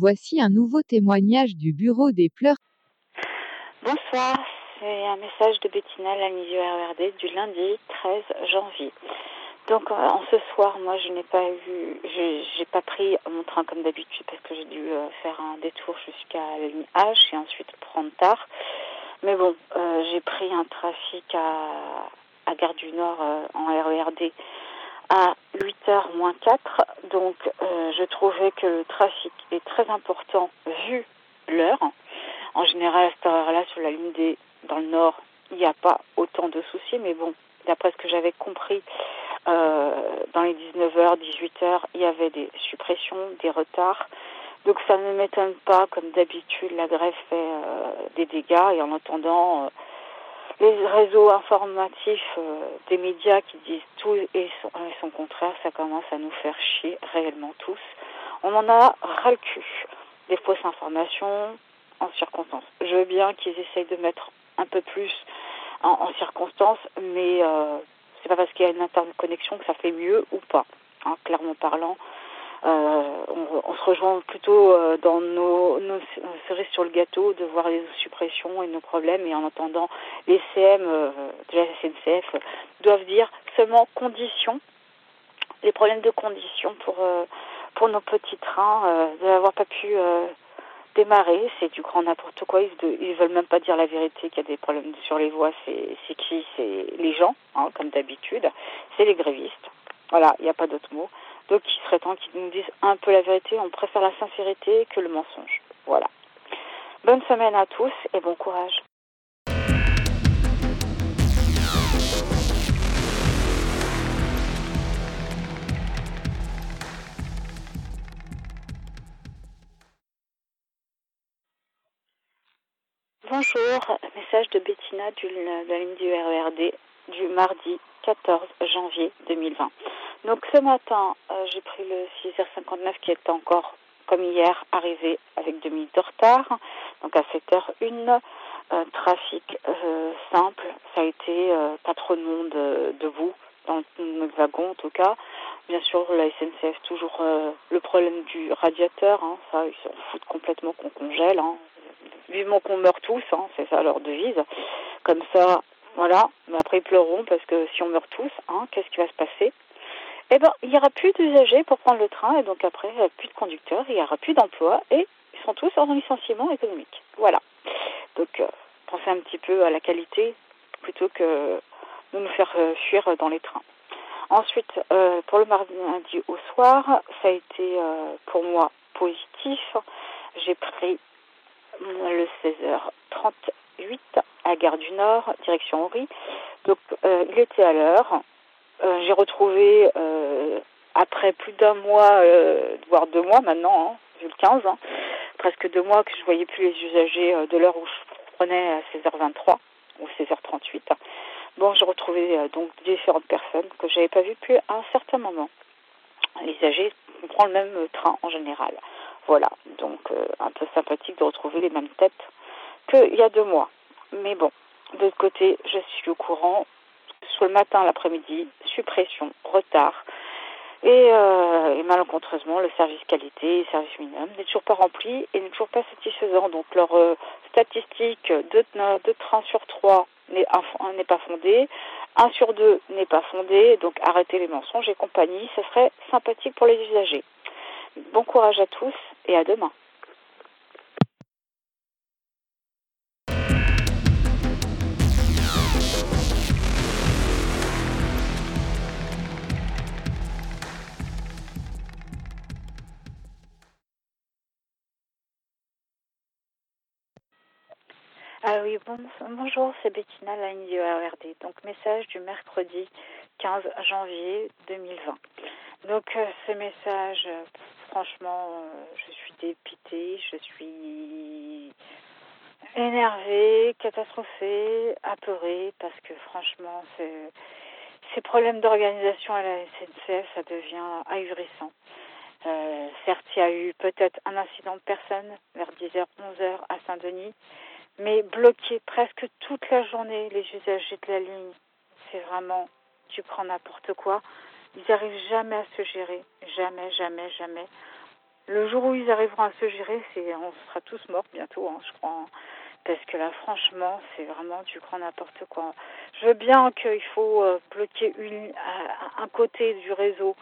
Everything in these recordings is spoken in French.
Voici un nouveau témoignage du bureau des pleurs. Bonsoir, c'est un message de Bettina Lanizio RERD du lundi 13 janvier. Donc en ce soir, moi je n'ai pas eu, j'ai pas pris mon train comme d'habitude parce que j'ai dû euh, faire un détour jusqu'à la ligne H et ensuite prendre tard. Mais bon, euh, j'ai pris un trafic à, à Gare du Nord euh, en RERD à 8h moins 4. Donc euh, je trouvais que le trafic est très important vu l'heure. En général, à cette heure-là, sur la ligne D dans le nord, il n'y a pas autant de soucis. Mais bon, d'après ce que j'avais compris, euh, dans les 19h, 18h, il y avait des suppressions, des retards. Donc ça ne m'étonne pas, comme d'habitude, la grève fait euh, des dégâts. Et en attendant, les réseaux informatifs euh, des médias qui disent tout et son, et son, contraire, ça commence à nous faire chier réellement tous. On en a ras le cul. Des fausses informations en circonstances. Je veux bien qu'ils essayent de mettre un peu plus en, circonstances, mais euh, c'est pas parce qu'il y a une interconnexion que ça fait mieux ou pas. Hein, clairement parlant, on, on, se rejoint plutôt euh, dans nos, nos, cerises sur le gâteau de voir les suppressions et nos problèmes. Et en attendant les CM euh, de la SNCF doivent dire seulement conditions les problèmes de conditions pour nos petits trains de n'avoir pas pu démarrer. C'est du grand n'importe quoi. Ils, de, veulent même pas dire la vérité qu'il y a des problèmes sur les voies. C'est c'est qui? C'est les gens hein, comme d'habitude. C'est les grévistes. Voilà il n'y a pas d'autre mot donc il serait temps qu'ils nous disent un peu la vérité. On préfère la sincérité que le mensonge. Voilà. Bonne semaine à tous et bon courage. Bonjour, message de Bettina de la ligne du RERD du mardi 14 janvier 2020. Donc ce matin, euh, j'ai pris le 6h59 qui était encore comme hier arrivé avec deux minutes de retard. Donc à 7h01, euh, trafic euh, simple, ça a été pas trop de monde debout dans notre wagon en tout cas. Bien sûr, la SNCF toujours le problème du radiateur, hein, ça ils s'en foutent complètement qu'on congèle. Hein. Vivement qu'on meurt tous, hein, c'est ça leur devise. Comme ça, voilà. Mais après ils pleureront parce que si on meurt tous, hein, qu'est-ce qui va se passer? Eh ben, il n'y aura plus d'usagers pour prendre le train et donc après, plus de conducteurs, il n'y aura plus d'emplois et ils sont tous en licenciement économique. Voilà. Donc, euh, pensez un petit peu à la qualité plutôt que de nous faire euh, fuir dans les trains. Ensuite, euh, pour le mardi au soir, ça a été pour moi positif. J'ai pris le 16h38 à Gare du Nord, direction Henri. Donc, euh, il était à l'heure. Euh, j'ai retrouvé euh, après plus d'un mois, voire deux mois maintenant, hein, vu le 15, hein, presque deux mois que je voyais plus les usagers de l'heure où je prenais à 16h23 ou 16h38. Bon, j'ai retrouvé donc différentes personnes que j'avais pas vues depuis un certain moment. Les usagers, on prend le même train en général. Voilà, donc un peu sympathique de retrouver les mêmes têtes qu'il y a deux mois. Mais bon, de l'autre côté, je suis au courant soit le matin, l'après-midi, suppression, retard. Et, euh, et, malencontreusement, le service qualité et service minimum n'est toujours pas rempli et n'est toujours pas satisfaisant. Donc leur euh, statistique de, de train sur trois n'est pas fondée, un sur deux n'est pas fondé, donc arrêtez les mensonges et compagnie, ce serait sympathique pour les usagers. Bon courage à tous et à demain. Ah oui, bon, bonjour, c'est Bettina, la ligne du. Donc, message du mercredi 15 janvier 2020. Donc, euh, ce message, euh, franchement, euh, je suis dépitée, je suis énervée, catastrophée, apeurée, parce que franchement, ces problèmes d'organisation à la SNCF, ça devient ahurissant. Certes, il y a eu peut-être un incident de personne vers 10h, 11h à Saint-Denis, mais bloquer presque toute la journée les usagers de la ligne, c'est vraiment tu prends n'importe quoi. Ils n'arrivent jamais à se gérer, jamais, jamais, jamais. le jour où ils arriveront à se gérer, c'est, on sera tous morts bientôt, hein, je crois. Parce que là, franchement, c'est vraiment du grand n'importe quoi. Je veux bien qu'il faut euh, bloquer une, un côté du réseau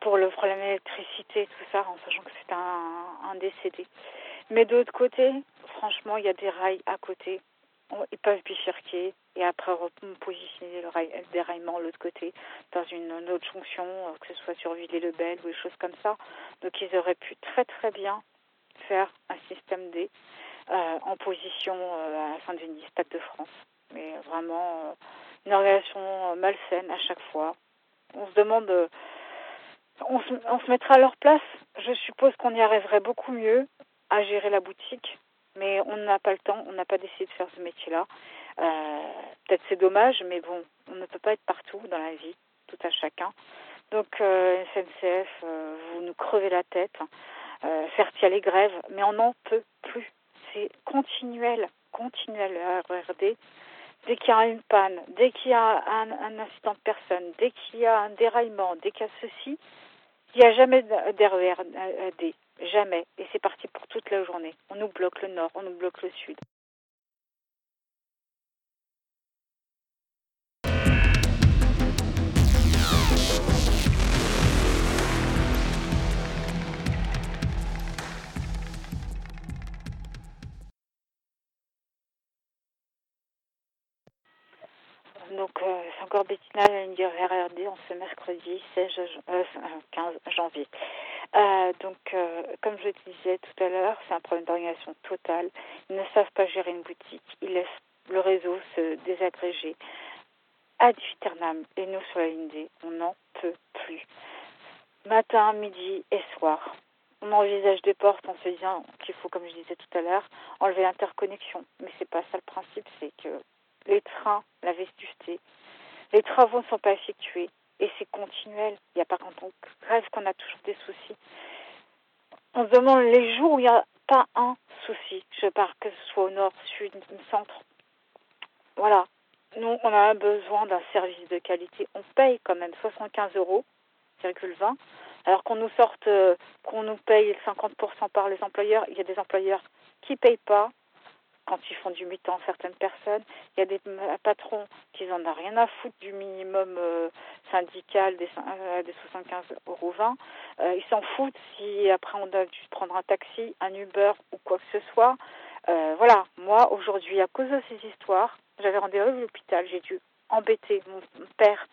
pour le problème d'électricité, tout ça, en sachant que c'est un, un décédé. Mais de l'autre côté, franchement, il y a des rails à côté. Ils peuvent bifurquer et après positionner le, rail, le déraillement de l'autre côté dans une, autre jonction, euh, que ce soit sur Ville-et-le-Bel ou des choses comme ça. Donc ils auraient pu très très bien faire un système D euh, en position euh, à Saint-Denis, Stade de France. Mais vraiment euh, une organisation malsaine à chaque fois. On se demande, on se, on se mettra à leur place. Je suppose qu'on y arriverait beaucoup mieux à gérer la boutique, mais on n'a pas le temps, on n'a pas décidé de faire ce métier-là. Euh, Peut-être c'est dommage, mais bon, on ne peut pas être partout dans la vie, tout à chacun. Donc euh, SNCF, euh, vous nous crevez la tête. Euh, certes, il y a les grèves, mais on n'en peut plus. C'est continuel, continuel à RERD. Dès qu'il y a une panne, dès qu'il y a un, un, incident de personne, dès qu'il y a un déraillement, dès qu'il y a ceci, il n'y a jamais d'RERD. Jamais. Et c'est parti pour toute la journée. On nous bloque le nord, on nous bloque le sud. Donc, euh, c'est encore Bettina, du RRD, en ce mercredi 16, euh, 15 janvier. Euh, donc, euh, comme je disais tout à l'heure, c'est un problème d'organisation totale. Ils ne savent pas gérer une boutique. Ils laissent le réseau se désagréger ad vieternam. Et nous, sur la ligne D, on n'en peut plus. Matin, midi et soir. On envisage des portes en se disant qu'il faut, comme je disais tout à l'heure, enlever l'interconnexion. Mais c'est pas ça le principe, c'est que les trains, la vestusté, les travaux ne sont pas effectués et c'est continuel. Il n'y a pas quand on grève qu'on a toujours des soucis. On se demande les jours où il n'y a pas un souci. Je parle que ce soit au nord, sud, centre. Voilà. Nous, on a besoin d'un service de qualité. On paye quand même 75 euros, 20, alors qu'on nous sorte, euh, qu'on nous paye 50% par les employeurs. Il y a des employeurs qui ne payent pas, quand ils font du mi-temps certaines personnes. Il y a des patrons qui n'en ont rien à foutre du minimum euh, syndical des, euh, des 75 euros 20. Euh, ils s'en foutent si après on a dû prendre un taxi, un Uber ou quoi que ce soit. Euh, voilà, moi aujourd'hui, à cause de ces histoires, j'avais rendez-vous à l'hôpital, j'ai dû embêter mon père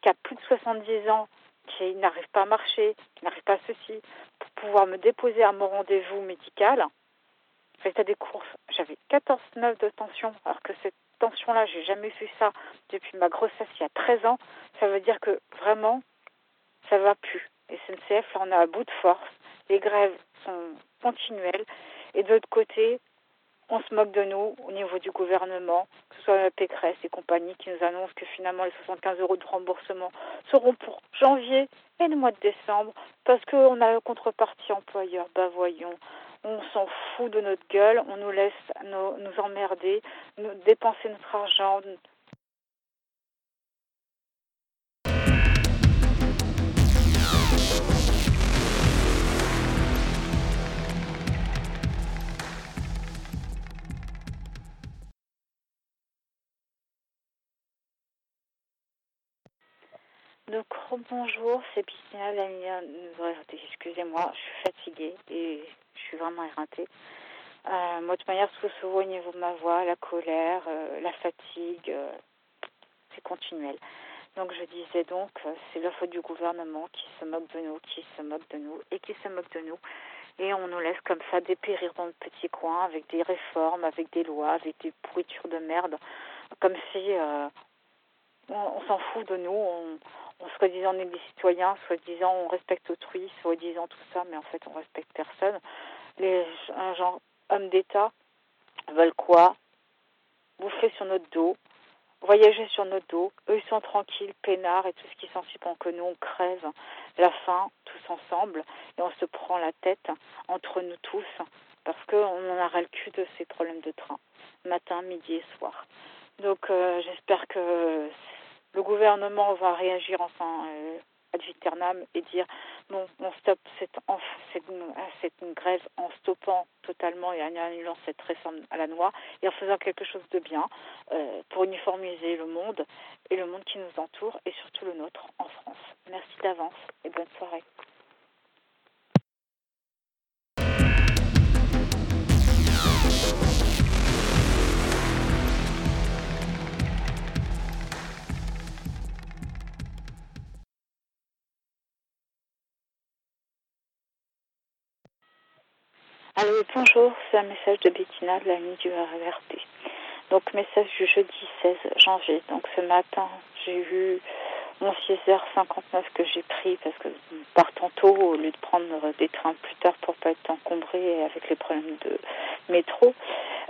qui a plus de 70 ans, qui n'arrive pas à marcher, qui n'arrive pas à ceci, pour pouvoir me déposer à mon rendez-vous médical résultat des courses, j'avais 14,9 de tension, alors que cette tension-là, j'ai jamais vu ça depuis ma grossesse il y a 13 ans. Ça veut dire que vraiment, ça va plus. Et SNCF, là, on est à bout de force. Les grèves sont continuelles. Et de l'autre côté, on se moque de nous au niveau du gouvernement, que ce soit la Pécresse et compagnie qui nous annoncent que finalement les 75 euros de remboursement seront pour janvier et le mois de décembre parce qu'on a la contrepartie employeur. Bah voyons, on s'en fout de notre gueule, on nous laisse nous, nous emmerder, nous dépenser notre argent. Bonjour, c'est Piscina, excusez-moi, je suis fatiguée et je suis vraiment éreintée. Euh, moi, de manière, tout voit au niveau de ma voix, la colère, euh, la fatigue, euh, c'est continuel. Donc, je disais donc, c'est la faute du gouvernement qui se moque de nous, qui se moque de nous et qui se moque de nous. Et on nous laisse comme ça dépérir dans le petit coin avec des réformes, avec des lois, avec des pourritures de merde, comme si on, on s'en fout de nous, on, on soi-disant on est des citoyens, soi-disant on respecte autrui, soi-disant tout ça, mais en fait on respecte personne. Les un hommes d'État veulent quoi? Bouffer sur notre dos, voyager sur notre dos. Eux ils sont tranquilles, peinards et tout ce qui s'ensuit pendant que nous on crève la faim tous ensemble et on se prend la tête entre nous tous parce qu'on en a ras le cul de ces problèmes de train, matin, midi et soir. Donc euh, j'espère que le gouvernement va réagir enfin euh, ad vieternam et dire bon, on stoppe cette grève en stoppant totalement et en annulant cette réforme à la noix et en faisant quelque chose de bien euh, pour uniformiser le monde et le monde qui nous entoure et surtout le nôtre en France. Merci d'avance et bonne soirée. Allô, bonjour, c'est un message de Bettina de l'ami du RRT. Donc, message du jeudi 16 janvier. Donc, ce matin, j'ai vu mon 6h59 que j'ai pris parce que partant tôt, au lieu de prendre des trains plus tard pour pas être encombré avec les problèmes de métro.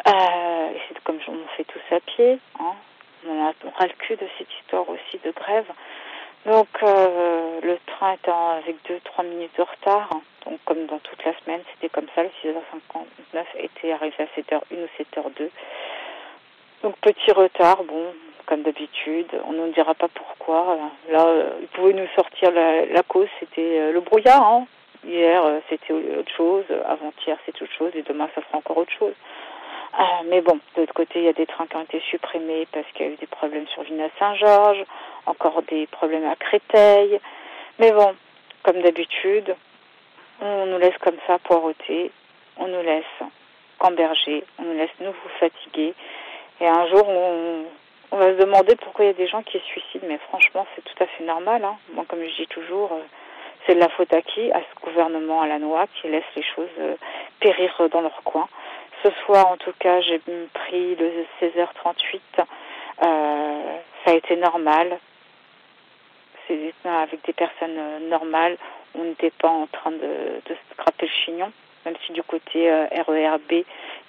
Euh, c'est comme on fait tous à pied. Hein. On aura le cul de cette histoire aussi de grève. Donc, euh, le train est avec 2-3 minutes de retard. Donc, comme dans toute la semaine, c'était comme ça. Le 6h59 était arrivé à 7h01 ou 7h02. Donc, petit retard, bon, comme d'habitude. On ne dira pas pourquoi. Là, euh, il pouvait nous sortir la, la cause, c'était euh, le brouillard. Hein. Hier, euh, c'était autre chose. Avant-hier, c'est autre chose. Et demain, ça sera encore autre chose. Ah, mais bon, de l'autre côté, il y a des trains qui ont été supprimés parce qu'il y a eu des problèmes sur Vina Saint-Georges, encore des problèmes à Créteil. Mais bon, comme d'habitude, on nous laisse comme ça poireauter, on nous laisse camberger, on nous laisse nous fatiguer. Et un jour, on, on, va se demander pourquoi il y a des gens qui se suicident. Mais franchement, c'est tout à fait normal. Hein. Moi, comme je dis toujours, c'est de la faute à qui? À ce gouvernement à la noix qui laisse les choses périr dans leur coin. Ce soir, en tout cas, j'ai pris le 16h38. Euh, ça a été normal. C'est avec des personnes normales. On n'était pas en train de, de scraper le chignon, même si du côté euh, RERB, il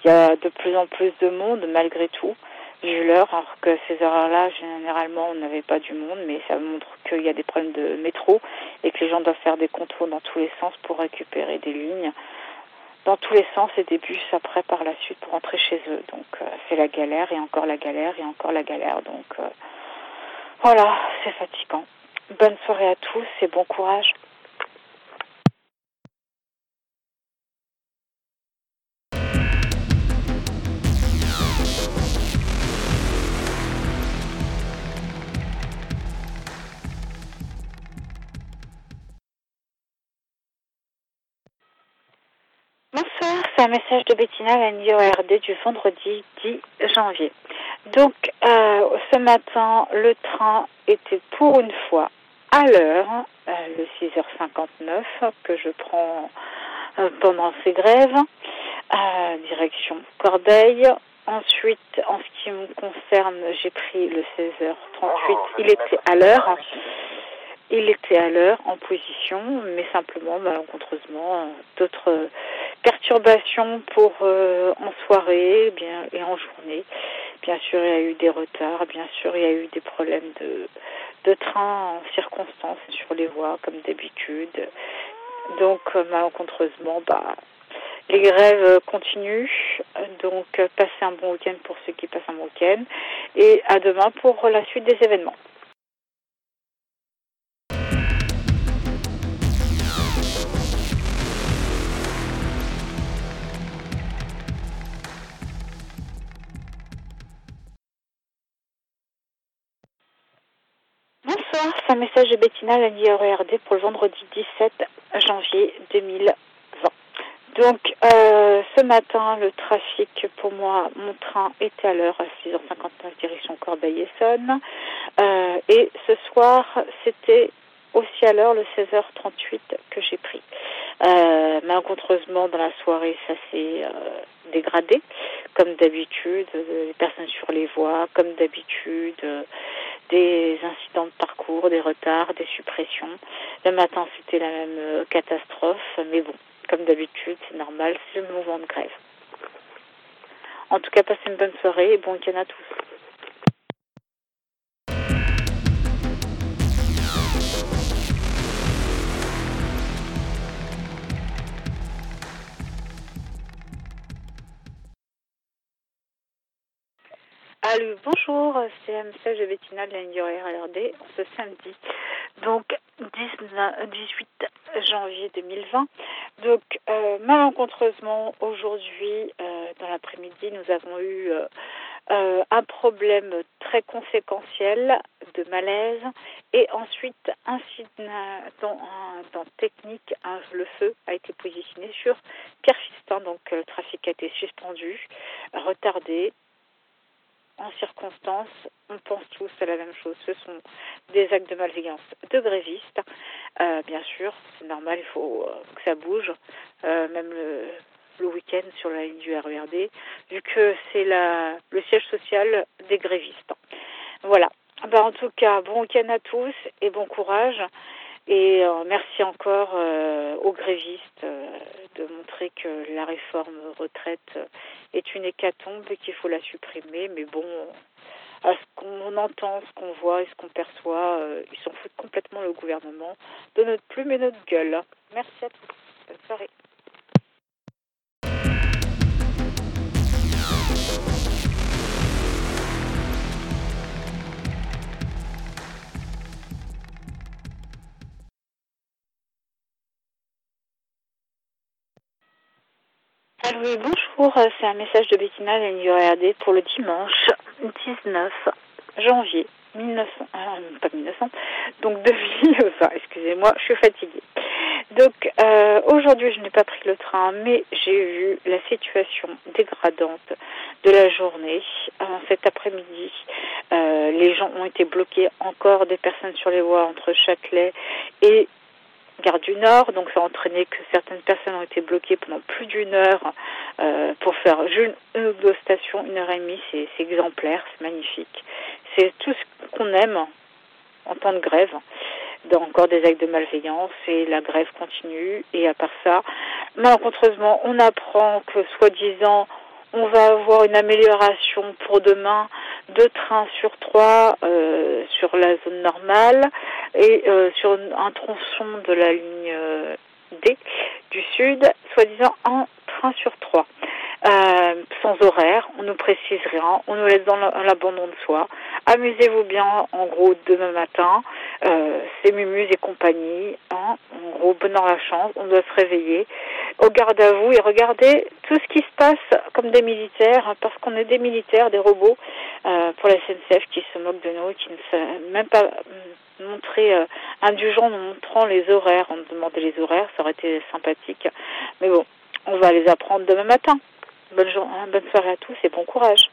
y a de plus en plus de monde malgré tout. Vu l'heure, alors que ces heures-là, généralement, on n'avait pas du monde, mais ça montre qu'il y a des problèmes de métro et que les gens doivent faire des contours dans tous les sens pour récupérer des lignes dans tous les sens et des bus après par la suite pour rentrer chez eux. Donc euh, c'est la galère et encore la galère et encore la galère. Donc euh, voilà, c'est fatigant. Bonne soirée à tous et bon courage. Un message de Bettina, la NIORD du vendredi 10 janvier. Donc, euh, ce matin, le train était pour une fois à l'heure, euh, le 6h59 que je prends euh, pendant ces grèves, direction Corbeil. Ensuite, en ce qui me concerne, j'ai pris le 16h38, il était à l'heure. Il était à l'heure en position, mais simplement, malencontreusement, d'autres perturbations pour euh, en soirée bien, et en journée. Bien sûr, il y a eu des retards, bien sûr, il y a eu des problèmes de, de train en circonstances sur les voies, comme d'habitude. Donc, malencontreusement, bah, les grèves continuent. Donc, passez un bon week-end pour ceux qui passent un week-end. Et à demain pour la suite des événements. Un message de Bettina, la NIRERD pour le vendredi 17 janvier 2020. Donc, euh, ce matin, le trafic, pour moi, mon train était à l'heure à 6h59 direction Corbeil-Essonne. Euh, et ce soir, c'était aussi à l'heure le 16h38 que j'ai pris. Euh, malencontreusement, dans la soirée, ça s'est euh, dégradé, comme d'habitude, les personnes sur les voies, comme d'habitude, des incidents de parcours, des retards, des suppressions. Le matin, c'était la même catastrophe, mais bon, comme d'habitude, c'est normal, c'est le mouvement de grève. En tout cas, passez une bonne soirée et bon week-end à tous. Allô, bonjour, c'est un message de Bettina de la LRD ce samedi. Donc, 18 janvier 2020. Donc, euh, malencontreusement, aujourd'hui, euh, dans l'après-midi, nous avons eu euh, euh, un problème très conséquentiel de malaise et ensuite incident dans technique, un, le feu a été positionné sur Pierre donc le trafic a été suspendu, retardé, en circonstance, on pense tous à la même chose. Ce sont des actes de malveillance de grévistes. Euh, bien sûr, c'est normal, il faut euh, que ça bouge, euh, même le, le week-end sur la ligne du RERD, vu que c'est le siège social des grévistes. Voilà. Ben, en tout cas, bon week-end à tous et bon courage. Et euh, merci encore euh, aux grévistes euh, de montrer que la réforme retraite est une hécatombe et qu'il faut la supprimer. Mais bon, à ce qu'on entend, ce qu'on voit et ce qu'on perçoit, ils s'en foutent complètement le gouvernement de notre plume et notre gueule. Merci à tous. Bonne soirée. Bonjour, c'est un message de Bettina de pour le dimanche 19 janvier 1900, euh, pas 1900, donc 2020, excusez-moi, je suis fatiguée. Donc euh, aujourd'hui je n'ai pas pris le train, mais j'ai vu la situation dégradante de la journée. Euh, cet après-midi, euh, les gens ont été bloqués, encore des personnes sur les voies entre Châtelet et gare du Nord, donc ça a entraîné que certaines personnes ont été bloquées pendant plus d'une heure euh, pour faire une, une ou deux stations, une heure et demie, c'est exemplaire, c'est magnifique. C'est tout ce qu'on aime en temps de grève, dans encore des actes de malveillance, et la grève continue, et à part ça, malencontreusement, on apprend que soi-disant, on va avoir une amélioration pour demain, deux trains sur trois euh, sur la zone normale et euh, sur un tronçon de la ligne euh, D du sud, soi-disant un train sur trois. Euh, sans horaire, on nous précise rien, on nous laisse dans l'abandon de soi. Amusez-vous bien, en gros, demain matin, euh, c'est Mumuse et compagnie, hein, en gros, bonheur la chance, on doit se réveiller, au garde à vous et regardez tout ce qui se passe comme des militaires, hein, parce qu'on est des militaires, des robots, euh, pour la SNCF qui se moque de nous, qui ne sait même pas montrer euh, indulgent en montrant les horaires, on demandait les horaires, ça aurait été sympathique, mais bon, on va les apprendre demain matin. Bonne, journée, bonne soirée à tous et bon courage.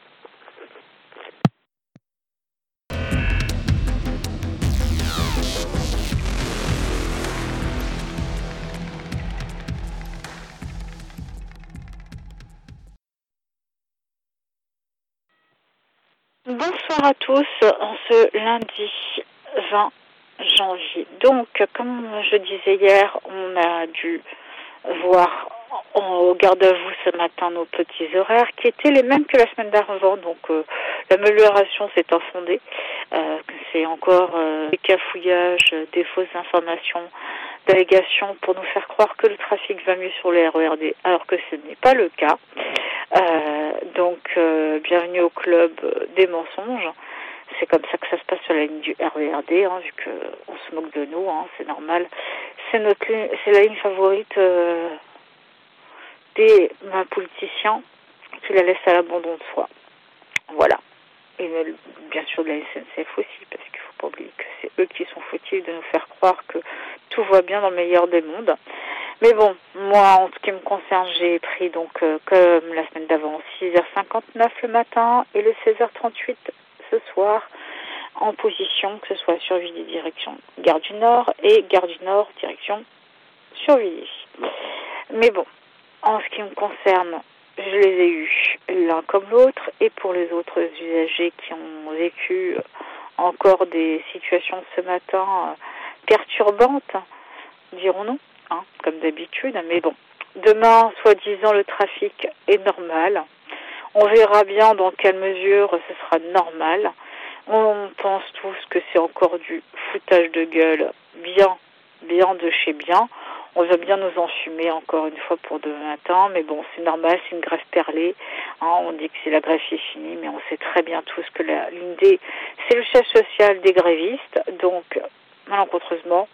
À tous en ce lundi 20 janvier. Donc, comme je disais hier, on a dû voir on garde à vous ce matin nos petits horaires qui étaient les mêmes que la semaine d'avant. Donc euh, l'amélioration s'est infondée. Euh, c'est encore euh, des cafouillages, des fausses informations, d'allégations pour nous faire croire que le trafic va mieux sur les RERD, alors que ce n'est pas le cas. Euh, donc bienvenue au club des mensonges. C'est comme ça que ça se passe sur la ligne du RERD, hein, vu qu'on se moque de nous, hein, c'est normal. C'est notre, c'est la ligne favorite des politiciens qui la laissent à l'abandon de soi. Voilà. Et bien sûr de la SNCF aussi, parce qu'il ne faut pas oublier que c'est eux qui sont fautifs de nous faire croire que tout va bien dans le meilleur des mondes. Mais bon, moi, en ce qui me concerne, j'ai pris donc, euh, comme la semaine d'avant, 6h59 le matin et le 16h38 ce soir en position, que ce soit sur Villiers direction Gare du Nord et Gare du Nord direction Survilliers. Mais bon, en ce qui me concerne, je les ai eus l'un comme l'autre et pour les autres usagers qui ont vécu encore des situations ce matin euh, perturbantes, dirons-nous, hein, comme d'habitude, mais bon, demain, soi-disant, le trafic est normal. On verra bien dans quelle mesure ce sera normal. On pense tous que c'est encore du foutage de gueule bien, bien de chez bien. On veut bien nous enfumer encore une fois pour demain matin, mais bon, c'est normal, c'est une grève perlée. Hein, on dit que c'est la grève est finie, mais on sait très bien tous que l'IND, c'est le chef social des grévistes, donc malencontreusement.